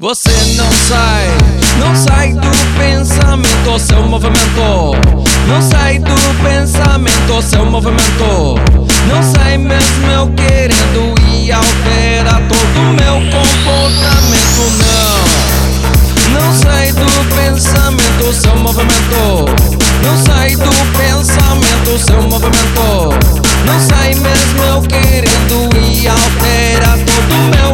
Você não sai, não sai do pensamento, seu movimento. Não sai do pensamento, seu movimento. Não sai mesmo eu querendo e altera todo o meu comportamento. Não, não sai do pensamento, seu movimento. Não sai do pensamento, seu movimento. Não sai mesmo eu querendo e altera todo o meu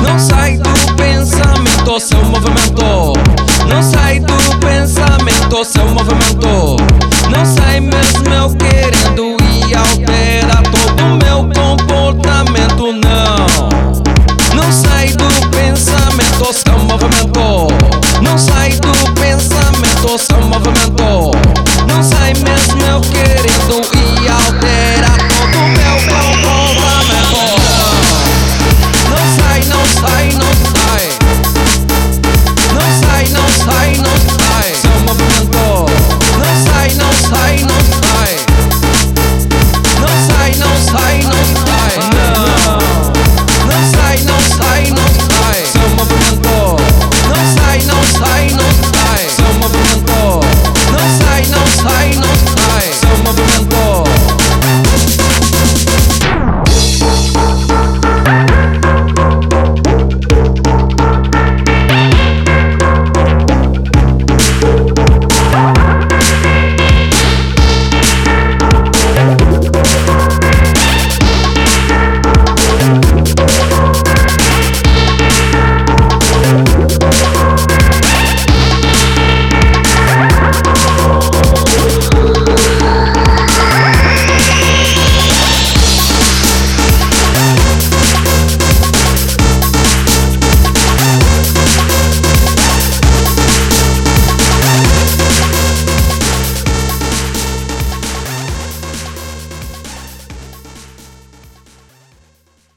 Não sai do pensamento, seu é movimento. Não sai do pensamento, seu é movimento. Não sai mesmo eu querendo e altera todo o meu comportamento, não. Não sai do pensamento, seu é movimento. Não sai do pensamento, seu movimento.